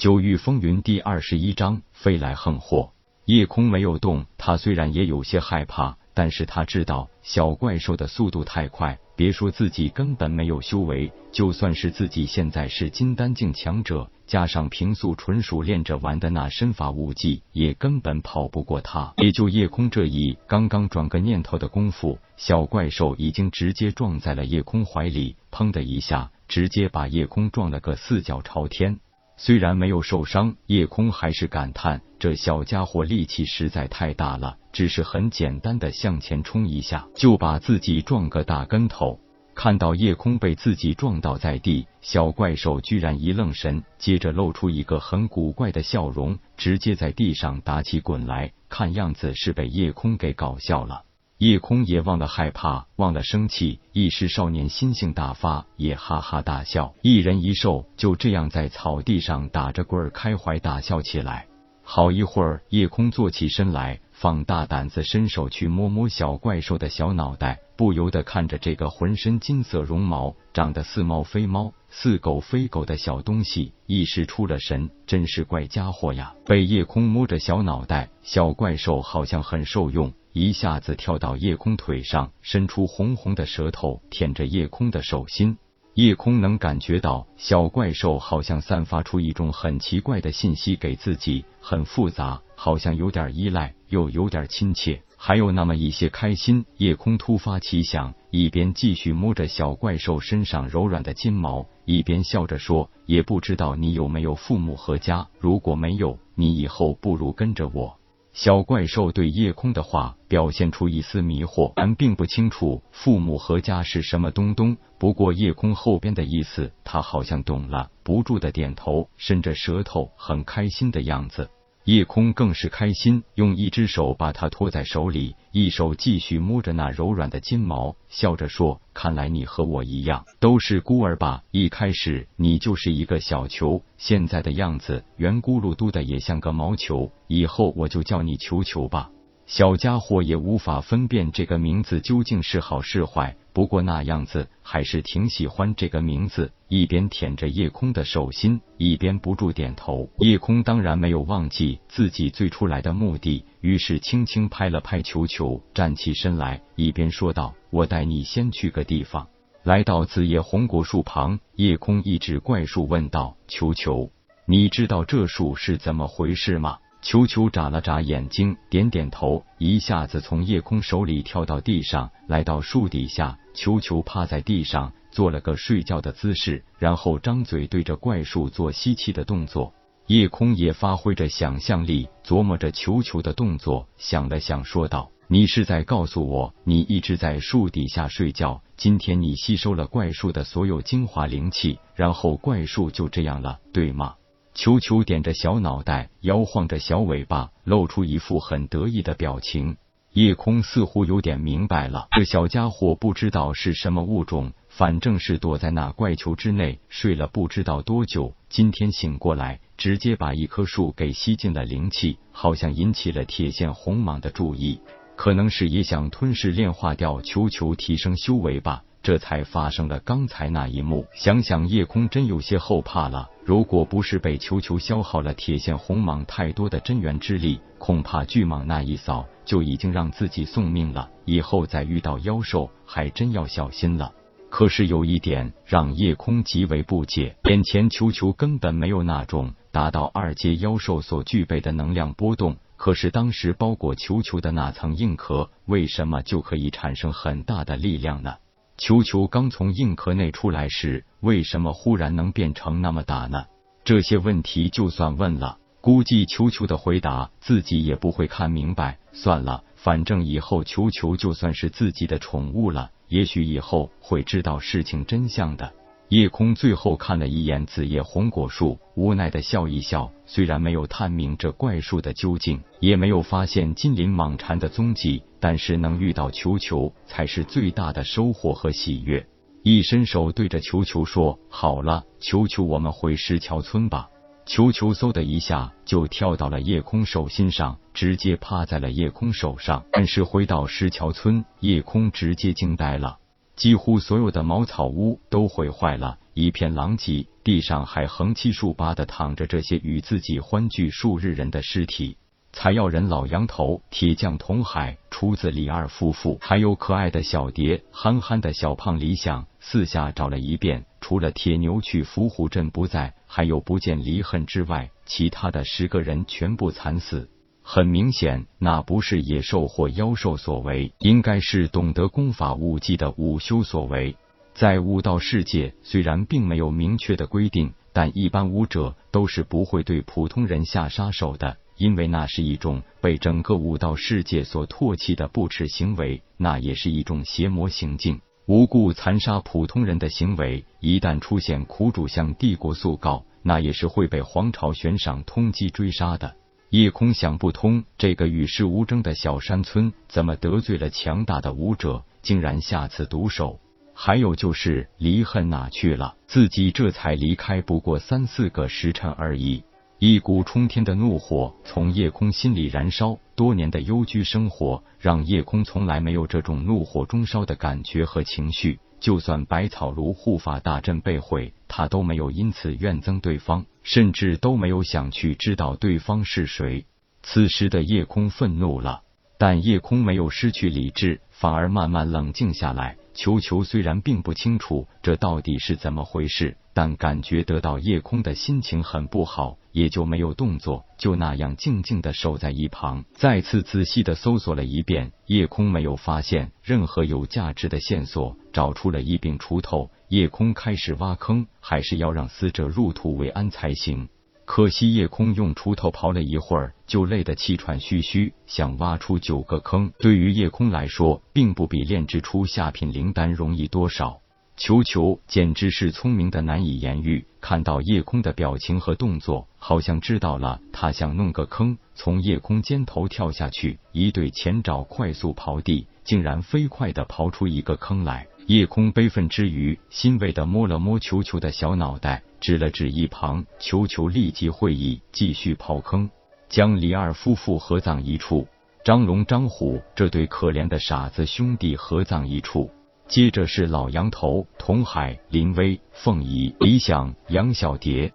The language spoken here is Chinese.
九域风云第二十一章飞来横祸。夜空没有动，他虽然也有些害怕，但是他知道小怪兽的速度太快，别说自己根本没有修为，就算是自己现在是金丹境强者，加上平素纯属练着玩的那身法武技，也根本跑不过他。也就夜空这一刚刚转个念头的功夫，小怪兽已经直接撞在了夜空怀里，砰的一下，直接把夜空撞了个四脚朝天。虽然没有受伤，夜空还是感叹这小家伙力气实在太大了。只是很简单的向前冲一下，就把自己撞个大跟头。看到夜空被自己撞倒在地，小怪兽居然一愣神，接着露出一个很古怪的笑容，直接在地上打起滚来。看样子是被夜空给搞笑了。夜空也忘了害怕，忘了生气，一时少年心性大发，也哈哈大笑。一人一兽就这样在草地上打着滚儿，开怀大笑起来。好一会儿，夜空坐起身来，放大胆子伸手去摸摸小怪兽的小脑袋，不由得看着这个浑身金色绒毛、长得似猫非猫、似狗非狗的小东西，一时出了神。真是怪家伙呀！被夜空摸着小脑袋，小怪兽好像很受用。一下子跳到夜空腿上，伸出红红的舌头舔着夜空的手心。夜空能感觉到小怪兽好像散发出一种很奇怪的信息给自己，很复杂，好像有点依赖，又有点亲切，还有那么一些开心。夜空突发奇想，一边继续摸着小怪兽身上柔软的金毛，一边笑着说：“也不知道你有没有父母和家，如果没有，你以后不如跟着我。”小怪兽对夜空的话表现出一丝迷惑，俺并不清楚父母和家是什么东东。不过夜空后边的意思，他好像懂了，不住的点头，伸着舌头，很开心的样子。夜空更是开心，用一只手把它托在手里，一手继续摸着那柔软的金毛，笑着说：“看来你和我一样，都是孤儿吧？一开始你就是一个小球，现在的样子圆咕噜嘟的，也像个毛球。以后我就叫你球球吧。”小家伙也无法分辨这个名字究竟是好是坏。不过那样子还是挺喜欢这个名字，一边舔着夜空的手心，一边不住点头。夜空当然没有忘记自己最初来的目的，于是轻轻拍了拍球球，站起身来，一边说道：“我带你先去个地方。”来到紫叶红果树旁，夜空一指怪树，问道：“球球，你知道这树是怎么回事吗？”球球眨了眨眼睛，点点头，一下子从夜空手里跳到地上，来到树底下。球球趴在地上，做了个睡觉的姿势，然后张嘴对着怪树做吸气的动作。夜空也发挥着想象力，琢磨着球球的动作，想了想，说道：“你是在告诉我，你一直在树底下睡觉？今天你吸收了怪树的所有精华灵气，然后怪树就这样了，对吗？”球球点着小脑袋，摇晃着小尾巴，露出一副很得意的表情。夜空似乎有点明白了，这小家伙不知道是什么物种，反正是躲在那怪球之内睡了不知道多久。今天醒过来，直接把一棵树给吸进了灵气，好像引起了铁线红蟒的注意，可能是也想吞噬炼化掉球球，提升修为吧。这才发生了刚才那一幕。想想夜空真有些后怕了。如果不是被球球消耗了铁线红蟒太多的真元之力，恐怕巨蟒那一扫就已经让自己送命了。以后再遇到妖兽，还真要小心了。可是有一点让夜空极为不解：眼前球球根本没有那种达到二阶妖兽所具备的能量波动。可是当时包裹球球的那层硬壳，为什么就可以产生很大的力量呢？球球刚从硬壳内出来时，为什么忽然能变成那么大呢？这些问题就算问了，估计球球的回答自己也不会看明白。算了，反正以后球球就算是自己的宠物了，也许以后会知道事情真相的。夜空最后看了一眼紫叶红果树，无奈的笑一笑。虽然没有探明这怪树的究竟，也没有发现金鳞蟒蝉的踪迹，但是能遇到球球，才是最大的收获和喜悦。一伸手对着球球说：“好了，球球，我们回石桥村吧。”球球嗖的一下就跳到了夜空手心上，直接趴在了夜空手上。但是回到石桥村，夜空直接惊呆了。几乎所有的茅草屋都毁坏了，一片狼藉，地上还横七竖八的躺着这些与自己欢聚数日人的尸体。采药人老杨头、铁匠童海、厨子李二夫妇，还有可爱的小蝶、憨憨的小胖李想，四下找了一遍，除了铁牛去伏虎镇不在，还有不见离恨之外，其他的十个人全部惨死。很明显，那不是野兽或妖兽所为，应该是懂得功法武技的武修所为。在武道世界，虽然并没有明确的规定，但一般武者都是不会对普通人下杀手的。因为那是一种被整个武道世界所唾弃的不耻行为，那也是一种邪魔行径。无故残杀普通人的行为，一旦出现苦主向帝国诉告，那也是会被皇朝悬赏通缉追杀的。叶空想不通，这个与世无争的小山村，怎么得罪了强大的武者，竟然下此毒手？还有就是离恨哪去了？自己这才离开不过三四个时辰而已。一股冲天的怒火从叶空心里燃烧，多年的幽居生活让叶空从来没有这种怒火中烧的感觉和情绪。就算百草炉护法大阵被毁，他都没有因此怨憎对方，甚至都没有想去知道对方是谁。此时的夜空愤怒了，但夜空没有失去理智，反而慢慢冷静下来。球球虽然并不清楚这到底是怎么回事，但感觉得到夜空的心情很不好。也就没有动作，就那样静静的守在一旁。再次仔细的搜索了一遍，夜空没有发现任何有价值的线索，找出了一柄锄头。夜空开始挖坑，还是要让死者入土为安才行。可惜夜空用锄头刨了一会儿，就累得气喘吁吁，想挖出九个坑，对于夜空来说，并不比炼制出下品灵丹容易多少。球球简直是聪明的难以言喻，看到夜空的表情和动作，好像知道了他想弄个坑，从夜空肩头跳下去，一对前爪快速刨地，竟然飞快的刨出一个坑来。夜空悲愤之余，欣慰的摸了摸球球的小脑袋，指了指一旁，球球立即会意，继续刨坑，将李二夫妇合葬一处，张龙、张虎这对可怜的傻子兄弟合葬一处。接着是老杨头、童海、林威、凤仪、李想、杨小蝶。